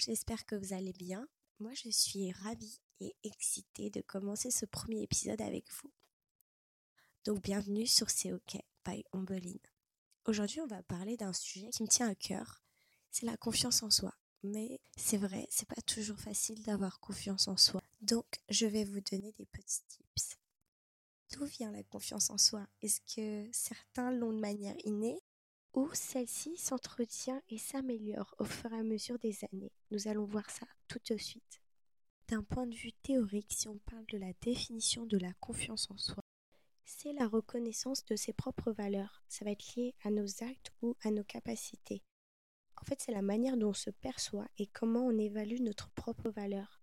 j'espère que vous allez bien. Moi, je suis ravie et excitée de commencer ce premier épisode avec vous. Donc, bienvenue sur C'est OK by Ombeline. Aujourd'hui, on va parler d'un sujet qui me tient à cœur. C'est la confiance en soi. Mais c'est vrai, c'est pas toujours facile d'avoir confiance en soi. Donc, je vais vous donner des petits tips. D'où vient la confiance en soi? Est-ce que certains l'ont de manière innée? Ou celle-ci s'entretient et s'améliore au fur et à mesure des années. Nous allons voir ça tout de suite. D'un point de vue théorique, si on parle de la définition de la confiance en soi, c'est la reconnaissance de ses propres valeurs. Ça va être lié à nos actes ou à nos capacités. En fait, c'est la manière dont on se perçoit et comment on évalue notre propre valeur.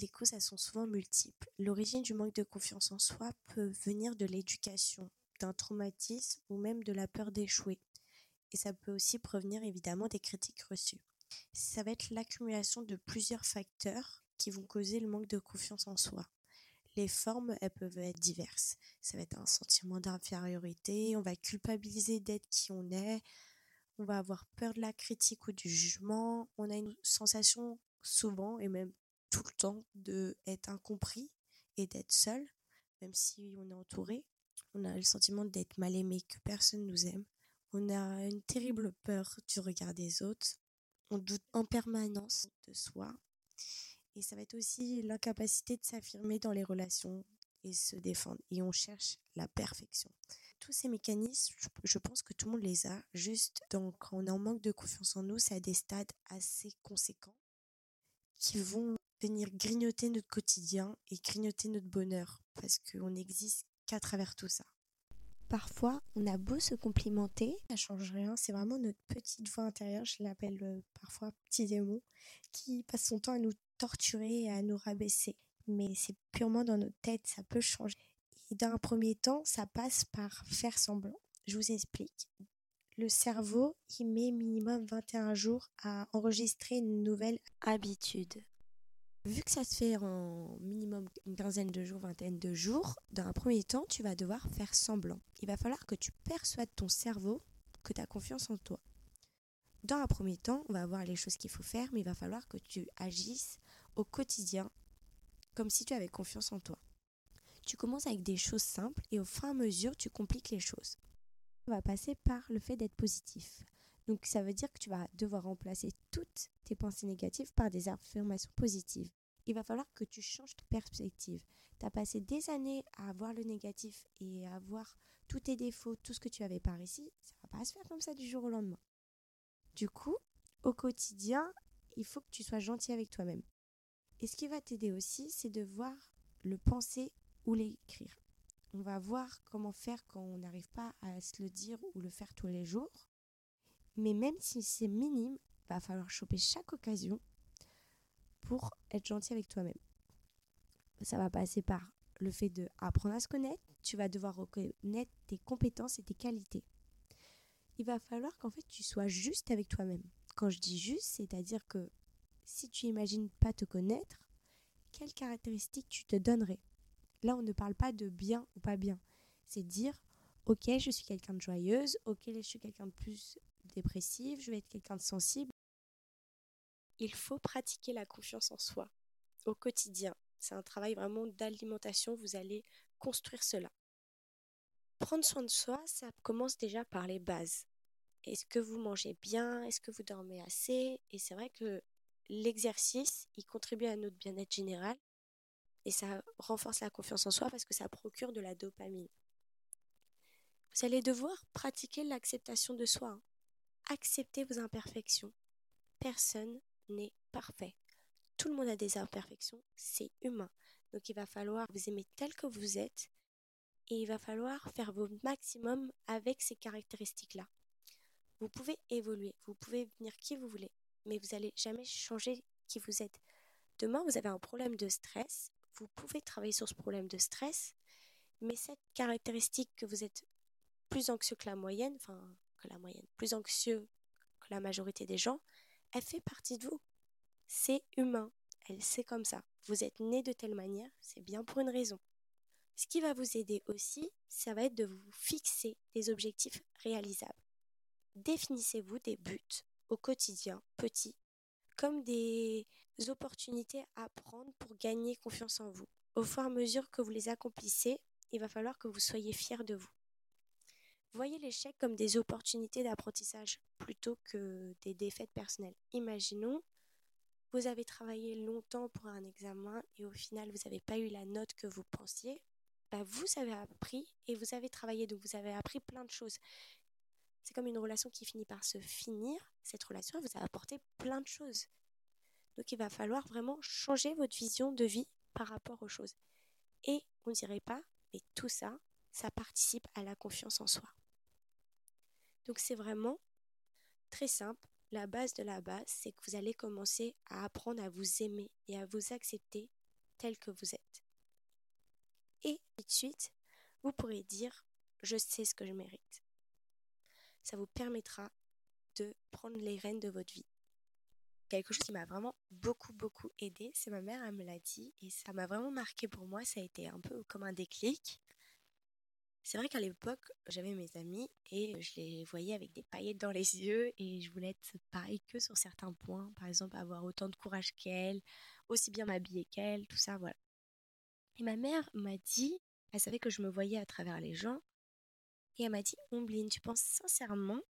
Les causes, sont souvent multiples. L'origine du manque de confiance en soi peut venir de l'éducation, d'un traumatisme ou même de la peur d'échouer et ça peut aussi provenir évidemment des critiques reçues. Ça va être l'accumulation de plusieurs facteurs qui vont causer le manque de confiance en soi. Les formes, elles peuvent être diverses. Ça va être un sentiment d'infériorité, on va culpabiliser d'être qui on est, on va avoir peur de la critique ou du jugement, on a une sensation souvent et même tout le temps de être incompris et d'être seul, même si on est entouré. On a le sentiment d'être mal aimé, que personne nous aime. On a une terrible peur du regard des autres. On doute en permanence de soi. Et ça va être aussi l'incapacité de s'affirmer dans les relations et se défendre. Et on cherche la perfection. Tous ces mécanismes, je pense que tout le monde les a. Juste donc, quand on est en manque de confiance en nous, c'est à des stades assez conséquents qui vont venir grignoter notre quotidien et grignoter notre bonheur. Parce qu'on n'existe qu'à travers tout ça. Parfois, on a beau se complimenter, ça change rien, c'est vraiment notre petite voix intérieure, je l'appelle euh, parfois petit démon, qui passe son temps à nous torturer et à nous rabaisser. Mais c'est purement dans notre tête, ça peut changer. Et d'un premier temps, ça passe par faire semblant. Je vous explique. Le cerveau, il met minimum 21 jours à enregistrer une nouvelle habitude. Vu que ça se fait en minimum une quinzaine de jours, vingtaine de jours, dans un premier temps, tu vas devoir faire semblant. Il va falloir que tu persuades ton cerveau que tu as confiance en toi. Dans un premier temps, on va voir les choses qu'il faut faire, mais il va falloir que tu agisses au quotidien comme si tu avais confiance en toi. Tu commences avec des choses simples et au fur et à mesure, tu compliques les choses. On va passer par le fait d'être positif. Donc ça veut dire que tu vas devoir remplacer toutes tes pensées négatives par des affirmations positives il va falloir que tu changes de perspective. Tu as passé des années à voir le négatif et à voir tous tes défauts, tout ce que tu avais par ici. Ça va pas se faire comme ça du jour au lendemain. Du coup, au quotidien, il faut que tu sois gentil avec toi-même. Et ce qui va t'aider aussi, c'est de voir le penser ou l'écrire. On va voir comment faire quand on n'arrive pas à se le dire ou le faire tous les jours. Mais même si c'est minime, il va falloir choper chaque occasion pour être gentil avec toi-même. Ça va passer par le fait de apprendre à se connaître, tu vas devoir reconnaître tes compétences et tes qualités. Il va falloir qu'en fait tu sois juste avec toi-même. Quand je dis juste, c'est-à-dire que si tu imagines pas te connaître, quelles caractéristiques tu te donnerais? Là, on ne parle pas de bien ou pas bien. C'est dire, ok, je suis quelqu'un de joyeuse, ok, je suis quelqu'un de plus dépressif, je vais être quelqu'un de sensible. Il faut pratiquer la confiance en soi au quotidien. C'est un travail vraiment d'alimentation, vous allez construire cela. Prendre soin de soi, ça commence déjà par les bases. Est-ce que vous mangez bien? Est-ce que vous dormez assez? Et c'est vrai que l'exercice, il contribue à notre bien-être général et ça renforce la confiance en soi parce que ça procure de la dopamine. Vous allez devoir pratiquer l'acceptation de soi. Hein. Accepter vos imperfections. Personne n'est parfait. Tout le monde a des imperfections, c'est humain. Donc il va falloir vous aimer tel que vous êtes et il va falloir faire vos maximum avec ces caractéristiques-là. Vous pouvez évoluer, vous pouvez devenir qui vous voulez, mais vous n'allez jamais changer qui vous êtes. Demain, vous avez un problème de stress, vous pouvez travailler sur ce problème de stress, mais cette caractéristique que vous êtes plus anxieux que la moyenne, enfin que la moyenne, plus anxieux que la majorité des gens, elle fait partie de vous. C'est humain. Elle sait comme ça. Vous êtes né de telle manière, c'est bien pour une raison. Ce qui va vous aider aussi, ça va être de vous fixer des objectifs réalisables. Définissez-vous des buts au quotidien, petits, comme des opportunités à prendre pour gagner confiance en vous. Au fur et à mesure que vous les accomplissez, il va falloir que vous soyez fiers de vous. Voyez l'échec comme des opportunités d'apprentissage plutôt que des défaites personnelles. Imaginons, vous avez travaillé longtemps pour un examen et au final vous n'avez pas eu la note que vous pensiez. Bah, vous avez appris et vous avez travaillé, donc vous avez appris plein de choses. C'est comme une relation qui finit par se finir. Cette relation vous a apporté plein de choses. Donc il va falloir vraiment changer votre vision de vie par rapport aux choses. Et on ne dirait pas, mais tout ça, ça participe à la confiance en soi. Donc c'est vraiment très simple. La base de la base, c'est que vous allez commencer à apprendre à vous aimer et à vous accepter tel que vous êtes. Et suite, vous pourrez dire je sais ce que je mérite. Ça vous permettra de prendre les rênes de votre vie. Quelque chose qui m'a vraiment beaucoup beaucoup aidé, c'est ma mère, elle me l'a dit et ça m'a vraiment marqué pour moi, ça a été un peu comme un déclic. C'est vrai qu'à l'époque, j'avais mes amis et je les voyais avec des paillettes dans les yeux et je voulais être pareil que sur certains points. Par exemple, avoir autant de courage qu'elle, aussi bien m'habiller qu'elle, tout ça, voilà. Et ma mère m'a dit, elle savait que je me voyais à travers les gens, et elle m'a dit, Ombline, tu penses sincèrement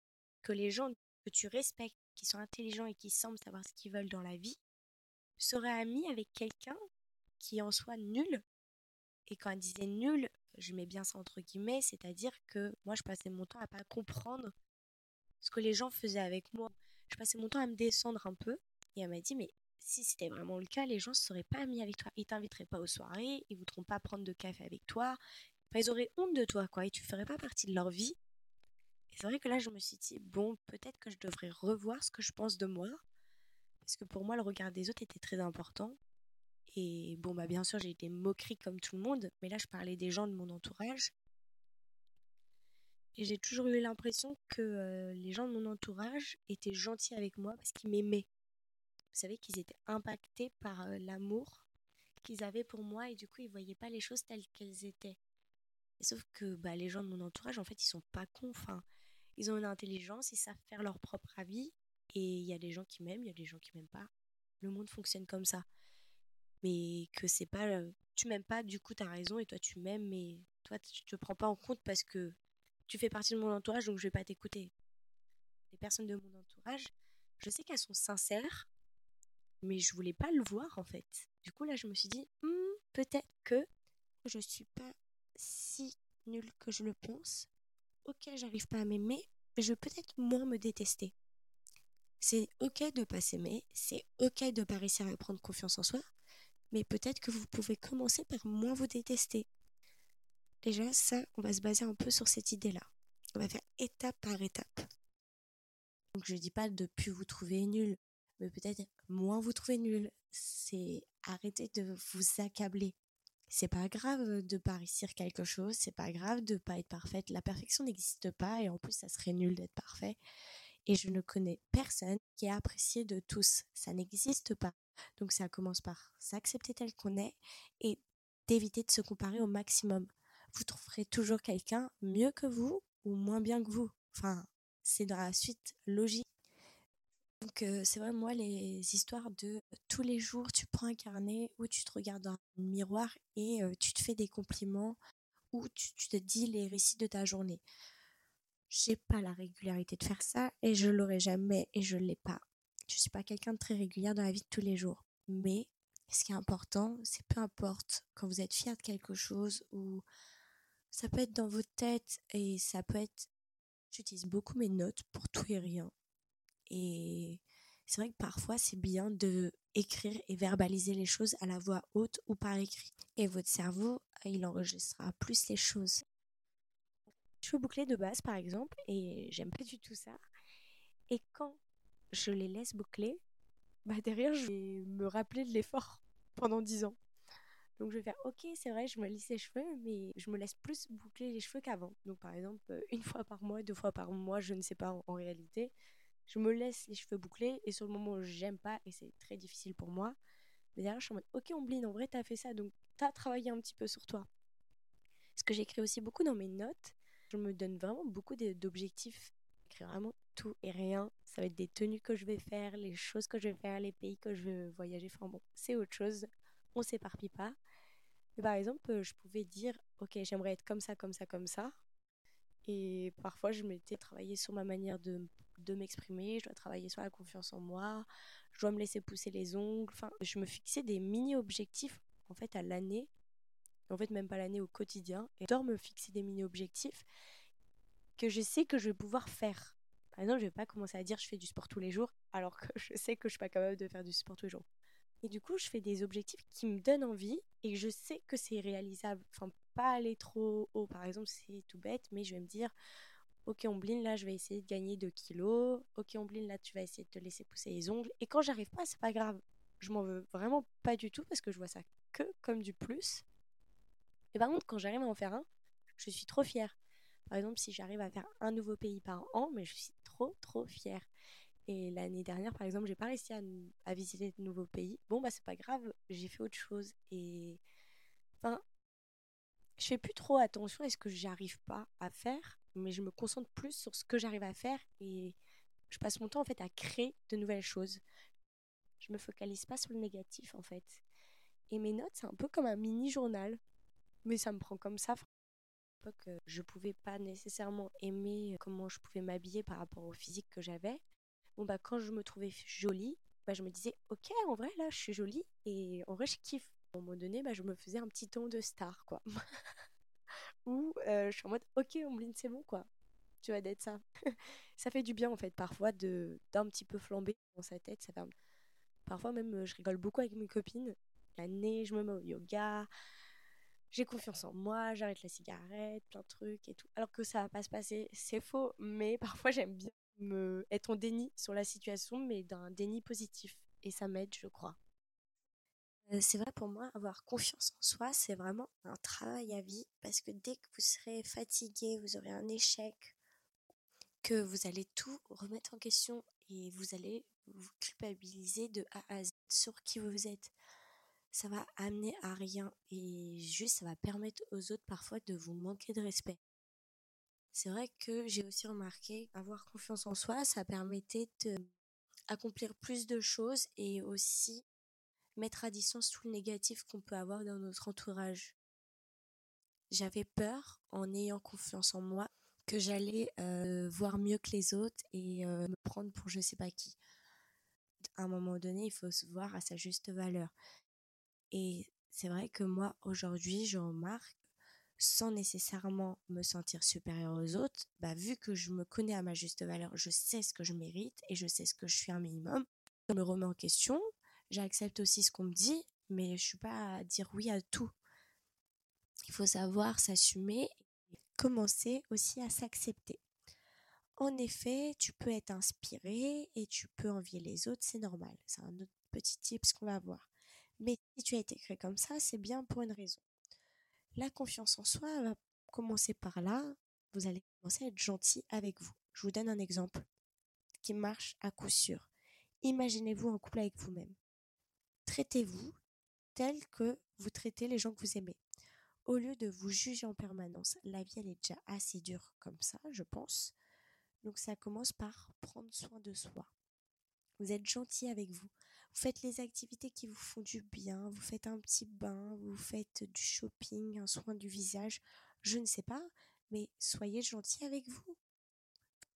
que les gens que tu respectes, qui sont intelligents et qui semblent savoir ce qu'ils veulent dans la vie, seraient amis avec quelqu'un qui en soit nul Et quand elle disait nul, je mets bien ça entre guillemets, c'est-à-dire que moi je passais mon temps à pas comprendre ce que les gens faisaient avec moi. Je passais mon temps à me descendre un peu et elle m'a dit mais si c'était vraiment le cas, les gens ne seraient pas amis avec toi, ils t'inviteraient pas aux soirées, ils voudront pas prendre de café avec toi, ils auraient honte de toi quoi et tu ferais pas partie de leur vie. Et c'est vrai que là je me suis dit bon, peut-être que je devrais revoir ce que je pense de moi parce que pour moi le regard des autres était très important et bon, bah bien sûr, j'ai été moquerie comme tout le monde, mais là, je parlais des gens de mon entourage. Et j'ai toujours eu l'impression que les gens de mon entourage étaient gentils avec moi parce qu'ils m'aimaient. Vous savez qu'ils étaient impactés par l'amour qu'ils avaient pour moi et du coup, ils voyaient pas les choses telles qu'elles étaient. sauf que bah, les gens de mon entourage, en fait, ils sont pas cons. Ils ont une intelligence, ils savent faire leur propre avis. Et il y a des gens qui m'aiment, il y a des gens qui m'aiment pas. Le monde fonctionne comme ça mais que c'est pas tu m'aimes pas du coup tu as raison et toi tu m'aimes mais toi tu te prends pas en compte parce que tu fais partie de mon entourage donc je vais pas t'écouter. Les personnes de mon entourage je sais qu'elles sont sincères mais je voulais pas le voir en fait. Du coup là je me suis dit «Hmm, peut-être que je suis pas si nulle que je le pense. Ok j'arrive pas à m'aimer mais je vais peut-être moins me détester. C'est ok de pas s'aimer, c'est ok de pas réussir à prendre confiance en soi, mais peut-être que vous pouvez commencer par moins vous détester. Déjà, ça, on va se baser un peu sur cette idée-là. On va faire étape par étape. Donc, je ne dis pas de plus vous trouver nul, mais peut-être moins vous trouver nul. C'est arrêter de vous accabler. C'est pas grave de pas réussir quelque chose, c'est pas grave de pas être parfaite. La perfection n'existe pas et en plus, ça serait nul d'être parfait. Et je ne connais personne qui est apprécié de tous. Ça n'existe pas. Donc ça commence par s'accepter tel qu'on est et d'éviter de se comparer au maximum. Vous trouverez toujours quelqu'un mieux que vous ou moins bien que vous. Enfin, c'est dans la suite logique. Donc euh, c'est vrai moi les histoires de tous les jours tu prends un carnet où tu te regardes dans un miroir et euh, tu te fais des compliments ou tu, tu, te dis les récits de ta journée. J'ai pas la régularité de faire ça et je l'aurai jamais et je l'ai pas. Je suis pas quelqu'un de très régulière dans la vie de tous les jours. Mais ce qui est important, c'est peu importe quand vous êtes fier de quelque chose ou ça peut être dans votre tête et ça peut être. J'utilise beaucoup mes notes pour tout et rien. Et c'est vrai que parfois c'est bien de écrire et verbaliser les choses à la voix haute ou par écrit. Et votre cerveau, il enregistrera plus les choses. Je veux boucler de base par exemple et j'aime pas du tout ça. Et quand je les laisse boucler, bah derrière, je vais me rappeler de l'effort pendant 10 ans. Donc je vais faire, ok, c'est vrai, je me lisse les cheveux, mais je me laisse plus boucler les cheveux qu'avant. Donc par exemple, euh, une fois par mois, deux fois par mois, je ne sais pas en, réalité. Je me laisse les cheveux bouclés et sur le moment, j'aime pas et c'est très difficile pour moi. Mais derrière, je suis en mode, ok, Ombline, en vrai, t'as fait ça, donc t'as travaillé un petit peu sur toi. Ce que j'écris aussi beaucoup dans mes notes, je me donne vraiment beaucoup d'objectifs. J'écris vraiment tout et rien ça va être des tenues que je vais faire, les choses que je vais faire, les pays que je vais voyager. Enfin bon, c'est autre chose. On s'éparpille pas. Par exemple, je pouvais dire, ok, j'aimerais être comme ça, comme ça, comme ça. Et parfois, je m'étais travaillé sur ma manière de, de m'exprimer, je dois travailler sur la confiance en moi, je dois me laisser pousser les ongles. Enfin, je me fixais des mini-objectifs en fait à l'année, en fait même pas l'année, au quotidien. Et j'adore me fixer des mini-objectifs que je sais que je vais pouvoir faire. Par exemple, je vais pas commencer à dire je fais du sport tous les jours alors que je sais que je suis pas capable de faire du sport tous les jours. Et du coup, je fais des objectifs qui me donnent envie et je sais que c'est réalisable. Enfin, pas aller trop haut. Par exemple, c'est tout bête, mais je vais me dire, ok, Ombline, là, je vais essayer de gagner 2 kilos. Ok, Ombline, là, tu vas essayer de te laisser pousser les ongles. Et quand j'arrive pas, c'est pas grave. Je m'en veux vraiment pas du tout parce que je vois ça que comme du plus. Et par contre, quand j'arrive à en faire un, je suis trop fière. Par exemple, si j'arrive à faire un nouveau pays par an, mais je suis trop, trop fière. Et l'année dernière, par exemple, j'ai pas réussi à, visiter de nouveaux pays. Bon, bah, c'est pas grave, j'ai fait autre chose. Et. Enfin, je fais plus trop attention à ce que j'arrive pas à faire, mais je me concentre plus sur ce que j'arrive à faire et je passe mon temps en fait à créer de nouvelles choses. Je me focalise pas sur le négatif en fait. Et mes notes, c'est un peu comme un mini journal, mais ça me prend comme ça. Que je pouvais pas nécessairement aimer comment je pouvais m'habiller par rapport au physique que j'avais bon bah quand je me trouvais jolie, bah, je me disais ok en vrai là je suis jolie et en vrai je kiffe. À un moment donné, bah, je me faisais un petit ton de star quoi. Ou euh, je suis en mode ok Ombline c'est bon quoi. Tu vas d'être ça. ça fait du bien en fait parfois de d'un petit peu flamber dans sa tête. Ça fait Parfois même euh, je rigole beaucoup avec mes copines. L'année je me mets au yoga. J'ai confiance en moi, j'arrête la cigarette, plein de trucs et tout. Alors que ça va pas se passer, c'est faux, mais parfois j'aime bien me être en déni sur la situation, mais d'un déni positif. Et ça m'aide, je crois. Euh, c'est vrai pour moi, avoir confiance en soi, c'est vraiment un travail à vie parce que dès que vous serez fatigué, vous aurez un échec, que vous allez tout remettre en question et vous allez vous culpabiliser de A à Z sur qui vous êtes. Ça va amener à rien et juste ça va permettre aux autres parfois de vous manquer de respect. C'est vrai que j'ai aussi remarqué avoir confiance en soi, ça permettait d'accomplir plus de choses et aussi mettre à distance tout le négatif qu'on peut avoir dans notre entourage. J'avais peur, en ayant confiance en moi, que j'allais euh, voir mieux que les autres et euh, me prendre pour je sais pas qui. À un moment donné, il faut se voir à sa juste valeur. Et c'est vrai que moi, aujourd'hui, je remarque sans nécessairement me sentir supérieur aux autres, bah, vu que je me connais à ma juste valeur, je sais ce que je mérite et je sais ce que je suis un minimum. Je me remets en question, j'accepte aussi ce qu'on me dit, mais je suis pas à dire oui à tout. Il faut savoir s'assumer et commencer aussi à s'accepter. En effet, tu peux être inspiré et tu peux envier les autres, c'est normal. C'est un autre petit tips qu'on va voir. Mais si tu as été créé comme ça, c'est bien pour une raison. La confiance en soi va commencer par là. Vous allez commencer à être gentil avec vous. Je vous donne un exemple qui marche à coup sûr. Imaginez-vous en couple avec vous-même. Traitez-vous tel que vous traitez les gens que vous aimez. Au lieu de vous juger en permanence, la vie elle est déjà assez dure comme ça, je pense. Donc ça commence par prendre soin de soi. Vous êtes gentil avec vous. Faites les activités qui vous font du bien, vous faites un petit bain, vous faites du shopping, un soin du visage, je ne sais pas, mais soyez gentil avec vous.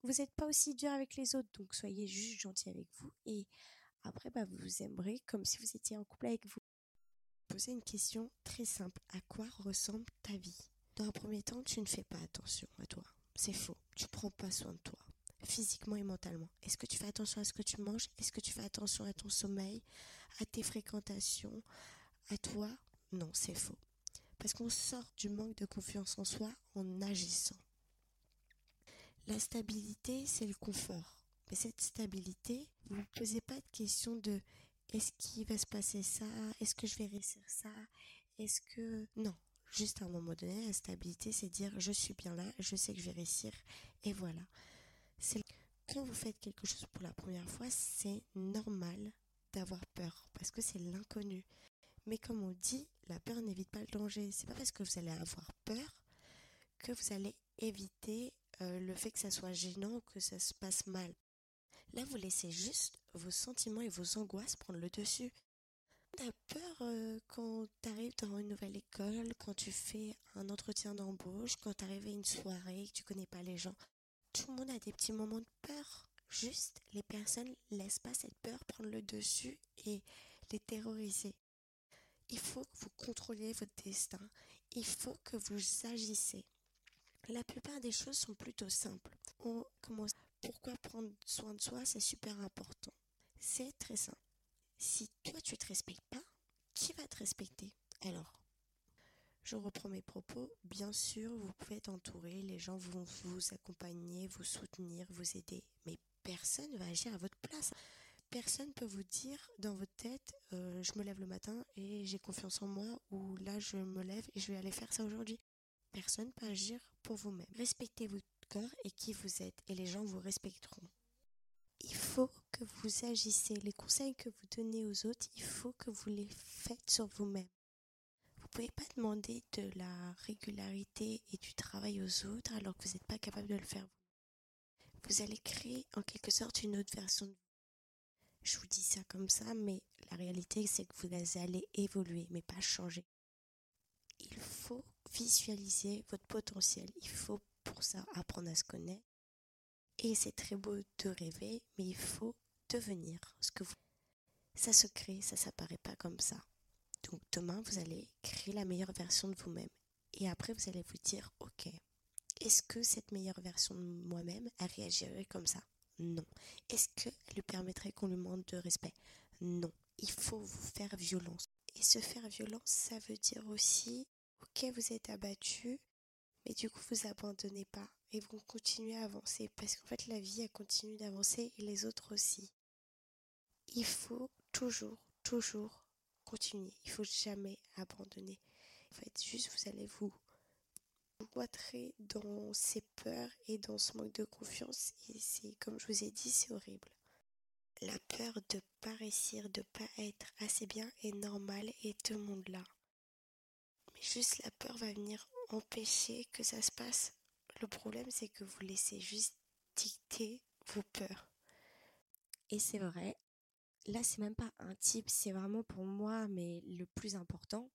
Vous n'êtes pas aussi dur avec les autres, donc soyez juste gentil avec vous et après bah, vous vous aimerez comme si vous étiez en couple avec vous. Posez une question très simple. À quoi ressemble ta vie? Dans un premier temps, tu ne fais pas attention à toi. C'est faux. Tu prends pas soin de toi physiquement et mentalement. Est-ce que tu fais attention à ce que tu manges? Est-ce que tu fais attention à ton sommeil, à tes fréquentations, à toi? Non, c'est faux. Parce qu'on sort du manque de confiance en soi en agissant. La stabilité, c'est le confort. Mais cette stabilité, vous ne posez pas de question de est-ce qu'il va se passer ça? Est-ce que je vais réussir ça? Est-ce que... Non, juste à un moment donné, la stabilité, c'est dire je suis bien là, je sais que je vais réussir, et voilà quand vous faites quelque chose pour la première fois, c'est normal d'avoir peur parce que c'est l'inconnu. Mais comme on dit, la peur n'évite pas le danger. C'est pas parce que vous allez avoir peur que vous allez éviter euh, le fait que ça soit gênant ou que ça se passe mal. Là, vous laissez juste vos sentiments et vos angoisses prendre le dessus. Tu as peur euh, quand tu arrives dans une nouvelle école, quand tu fais un entretien d'embauche, quand tu arrives à une soirée, que tu connais pas les gens. Tout le monde a des petits moments de peur. Juste, les personnes laissent pas cette peur prendre le dessus et les terroriser. Il faut que vous contrôliez votre destin. Il faut que vous agissez. La plupart des choses sont plutôt simples. On. Pourquoi prendre soin de soi, c'est super important. C'est très simple. Si toi tu te respectes pas, qui va te respecter? Alors, je reprends mes propos. Bien sûr, vous pouvez être entouré, les gens vont vous accompagner, vous soutenir, vous aider, mais personne ne va agir à votre place. Personne peut vous dire dans votre tête, euh, je me lève le matin et j'ai confiance en moi, ou là je me lève et je vais aller faire ça aujourd'hui. Personne ne peut agir pour vous-même. Respectez votre corps et qui vous êtes, et les gens vous respecteront. Il faut que vous agissez. Les conseils que vous donnez aux autres, il faut que vous les faites sur vous-même. Vous pouvez pas demander de la régularité et du travail aux autres alors que vous n'êtes pas capable de le faire vous. Vous allez créer en quelque sorte une autre version de vous. Je vous dis ça comme ça, mais la réalité c'est que vous allez évoluer, mais pas changer. Il faut visualiser votre potentiel. Il faut pour ça apprendre à se connaître. Et c'est très beau de rêver, mais il faut devenir ce que vous. Ça se crée, ça s'apparaît pas comme ça. Donc demain, vous allez créer la meilleure version de vous-même. Et après, vous allez vous dire, ok, est-ce que cette meilleure version de moi-même, elle réagirait comme ça? Non. Est-ce qu'elle lui permettrait qu'on lui demande de respect? Non. Il faut vous faire violence. Et se faire violence, ça veut dire aussi Ok, vous êtes abattu, mais du coup, vous abandonnez pas et vous continuez à avancer parce qu'en fait, la vie, elle continue d'avancer et les autres aussi. Il faut toujours, toujours continuer. Il faut jamais abandonner. En fait, juste, vous allez vous cloîtrer dans ces peurs et dans ce manque de confiance et c'est, comme je vous ai dit, c'est horrible. La peur de pas réussir, de pas être assez bien est normale et tout le monde là. Juste la peur va venir empêcher que ça se passe. Le problème, c'est que vous laissez juste dicter vos peurs. Et c'est vrai, là, c'est même pas un type, c'est vraiment pour moi, mais le plus important.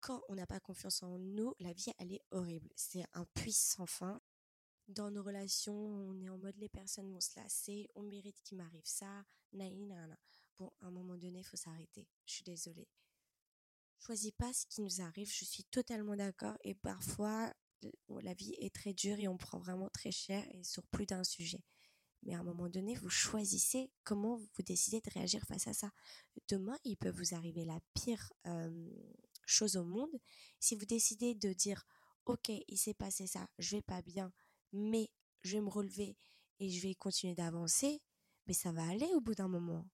Quand on n'a pas confiance en nous, la vie, elle est horrible. C'est un puits sans fin. Dans nos relations, on est en mode les personnes vont se lasser, on mérite qu'il m'arrive ça, naïna. Bon, à un moment donné, il faut s'arrêter. Je suis désolée choisis pas ce qui nous arrive, je suis totalement d'accord et parfois la vie est très dure et on prend vraiment très cher et sur plus d'un sujet. Mais à un moment donné, vous choisissez comment vous décidez de réagir face à ça. Demain, il peut vous arriver la pire chose au monde. Si vous décidez de dire, ok, il s'est passé ça, je vais pas bien, mais je vais me relever et je vais continuer d'avancer, mais ça va aller au bout d'un moment.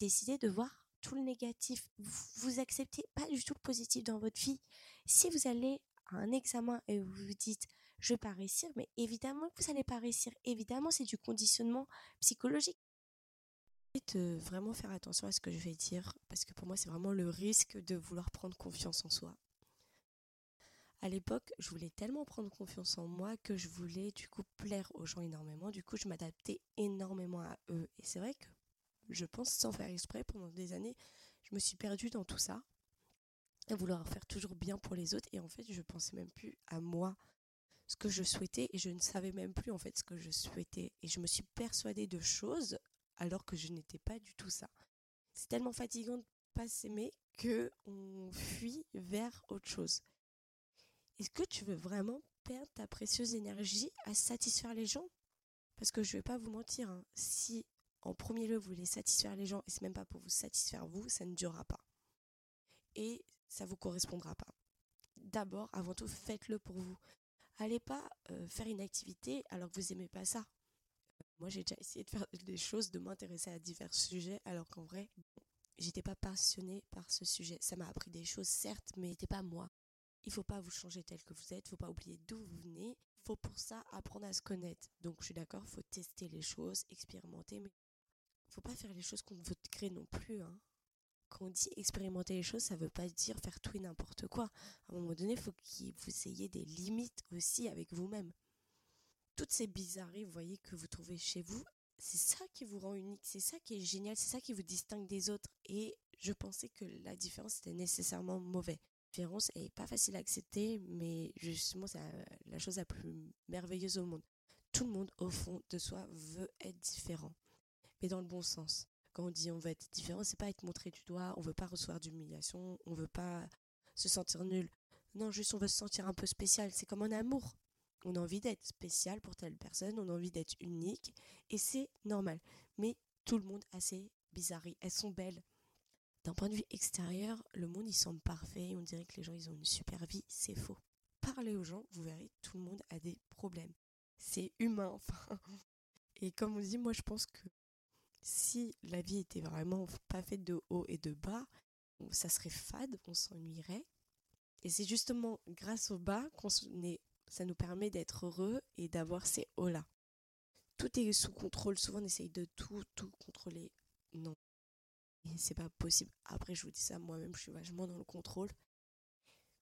Décidez de voir tout le négatif, vous, acceptez pas du tout le positif dans votre vie. Si vous allez à un examen et vous vous dites je vais pas réussir, mais évidemment vous allez pas réussir. Évidemment, c'est du conditionnement psychologique. De vraiment faire attention à ce que je vais dire, parce que pour moi, c'est vraiment le risque de vouloir prendre confiance en soi. À l'époque, je voulais tellement prendre confiance en moi que je voulais du coup plaire aux gens énormément. Du coup, je m'adaptais énormément à eux. Et c'est vrai que je pense sans faire exprès, pendant des années, je me suis perdue dans tout ça, à vouloir faire toujours bien pour les autres, et en fait, je pensais même plus à moi, ce que je souhaitais, et je ne savais même plus en fait ce que je souhaitais, et je me suis persuadée de choses alors que je n'étais pas du tout ça. C'est tellement fatigant de pas s'aimer que on fuit vers autre chose. Est-ce que tu veux vraiment perdre ta précieuse énergie à satisfaire les gens? Parce que je vais pas vous mentir, hein, si en premier lieu, vous voulez satisfaire les gens et c'est même pas pour vous satisfaire vous, ça ne durera pas. Et ça vous correspondra pas. D'abord, avant tout, faites-le pour vous. Allez pas euh, faire une activité alors que vous aimez pas ça. moi, j'ai déjà essayé de faire des choses, de m'intéresser à divers sujets alors qu'en vrai, j'étais pas passionnée par ce sujet. Ça m'a appris des choses, certes, mais n'était pas moi. Il faut pas vous changer tel que vous êtes, faut pas oublier d'où vous venez. Faut pour ça apprendre à se connaître. Donc je suis d'accord, faut tester les choses, expérimenter, mais faut pas faire les choses qu'on veut créer non plus. Hein. Quand on dit expérimenter les choses, ça veut pas dire faire tout et n'importe quoi. À un moment donné, il faut que vous ayez des limites aussi avec vous-même. Toutes ces bizarreries, vous voyez, que vous trouvez chez vous, c'est ça qui vous rend unique, c'est ça qui est génial, c'est ça qui vous distingue des autres. Et je pensais que la différence était nécessairement mauvais. La différence est pas facile à accepter, mais justement, c'est la chose la plus merveilleuse au monde. Tout le monde, au fond de soi, veut être différent, mais dans le bon sens. Quand on dit on veut être différent, c'est pas être montré du doigt, on veut pas recevoir d'humiliation, on veut pas se sentir nul. Non, juste on veut se sentir un peu spécial. C'est comme un amour. On a envie d'être spécial pour telle personne, on a envie d'être unique, et c'est normal. Mais tout le monde a ses bizarreries. Elles sont belles. D'un point de vue extérieur, le monde il semble parfait, on dirait que les gens ils ont une super vie, c'est faux. Parlez aux gens, vous verrez, tout le monde a des problèmes. C'est humain, enfin. Et comme on dit, moi je pense que si la vie était vraiment pas faite de haut et de bas, ça serait fade, on s'ennuierait. Et c'est justement grâce au bas qu'on ça nous permet d'être heureux et d'avoir ces hauts-là. Tout est sous contrôle. Souvent, on essaye de tout, tout contrôler. Non. C'est pas possible. Après, je vous dis ça, moi-même, je suis vachement dans le contrôle.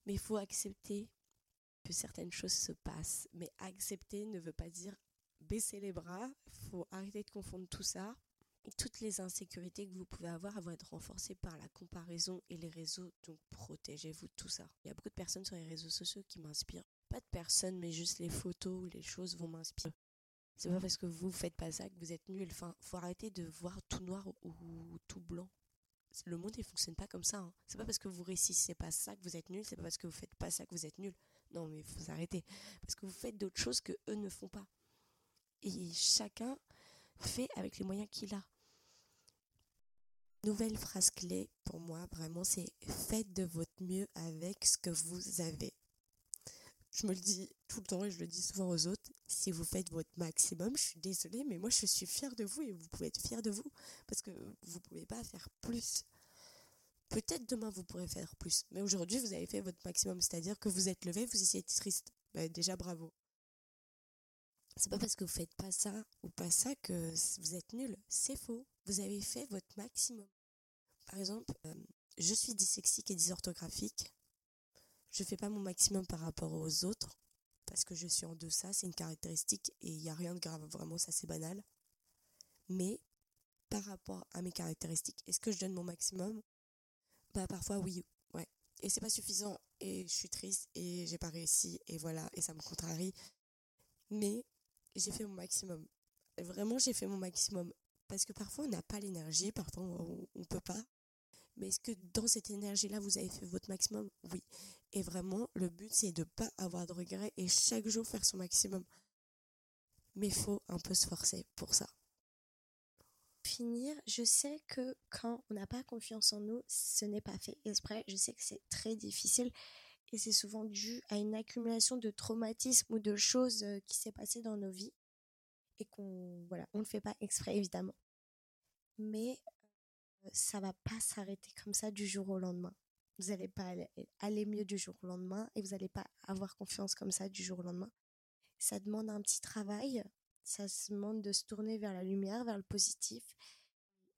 Mais il faut accepter que certaines choses se passent. Mais accepter ne veut pas dire baisser les bras. Il faut arrêter de confondre tout ça. Toutes les insécurités que vous pouvez avoir vont être renforcées par la comparaison et les réseaux. Donc protégez-vous de tout ça. Il y a beaucoup de personnes sur les réseaux sociaux qui m'inspirent pas de personne, mais juste les photos ou les choses vont m'inspirer. C'est pas parce que vous faites pas ça que vous êtes nul. Enfin, faut arrêter de voir tout noir ou, tout blanc. Le monde ne fonctionne pas comme ça. Hein. C'est pas parce que vous réussissez pas ça que vous êtes nul. C'est pas parce que vous faites pas ça que vous êtes nul. Non, mais faut s'arrêter. Parce que vous faites d'autres choses que eux ne font pas. Et chacun fait avec les moyens qu'il a. Nouvelle phrase clé pour moi, vraiment, c'est faites de votre mieux avec ce que vous avez je me le dis tout le temps et je le dis souvent aux autres, si vous faites votre maximum, je suis désolée, mais moi je suis fière de vous et vous pouvez être fière de vous parce que vous ne pouvez pas faire plus. Peut-être demain vous pourrez faire plus, mais aujourd'hui vous avez fait votre maximum, c'est-à-dire que vous êtes levé, vous étiez triste. Ben, déjà bravo. C'est pas parce que vous faites pas ça ou pas ça que vous êtes nul, c'est faux. Vous avez fait votre maximum. Par exemple, euh, je suis dyslexique et dysorthographique je fais pas mon maximum par rapport aux autres parce que je suis en deçà, c'est une caractéristique et il n'y a rien de grave, vraiment, ça c'est banal. Mais par rapport à mes caractéristiques, est-ce que je donne mon maximum? Bah parfois oui, ouais. Et c'est pas suffisant et je suis triste et j'ai pas réussi et voilà, et ça me contrarie. Mais j'ai fait mon maximum. Vraiment, j'ai fait mon maximum. Parce que parfois on n'a pas l'énergie, parfois on, on peut pas. Mais est-ce que dans cette énergie-là, vous avez fait votre maximum? Oui. Et vraiment, le but, c'est de ne pas avoir de regrets et chaque jour faire son maximum. Mais il faut un peu se forcer pour ça. Finir, je sais que quand on n'a pas confiance en nous, ce n'est pas fait exprès. Je sais que c'est très difficile et c'est souvent dû à une accumulation de traumatismes ou de choses qui s'est passé dans nos vies et qu'on voilà, on ne fait pas exprès évidemment. Mais ça va pas s'arrêter comme ça du jour au lendemain. Vous n'allez pas aller, mieux du jour au lendemain et vous n'allez pas avoir confiance comme ça du jour au lendemain. Ça demande un petit travail, ça demande de se tourner vers la lumière, vers le positif.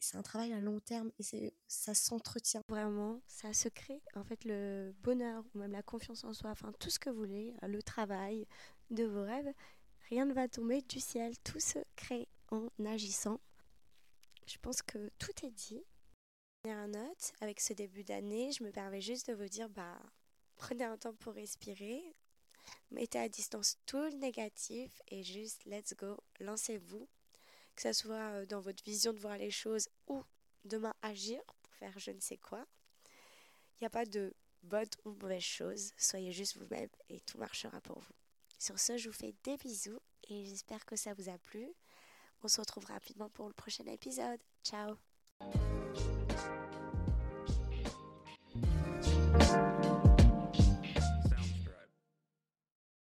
C'est un travail à long terme et ça s'entretient. Vraiment, ça se crée. En fait, le bonheur ou même la confiance en soi, enfin tout ce que vous voulez, le travail de vos rêves, rien ne va tomber du ciel. Tout se crée en agissant. Je pense que tout est dit. Dernière note, avec ce début d'année, je me permets juste de vous dire, bah, prenez un temps pour respirer, mettez à distance tout le négatif et juste let's go, lancez-vous, que ce soit euh, dans votre vision de voir les choses ou demain agir pour faire je ne sais quoi. Il n'y a pas de bonne ou mauvaise chose, soyez juste vous-même et tout marchera pour vous. Sur ce, je vous fais des bisous et j'espère que ça vous a plu. On se retrouve rapidement pour le prochain épisode. Ciao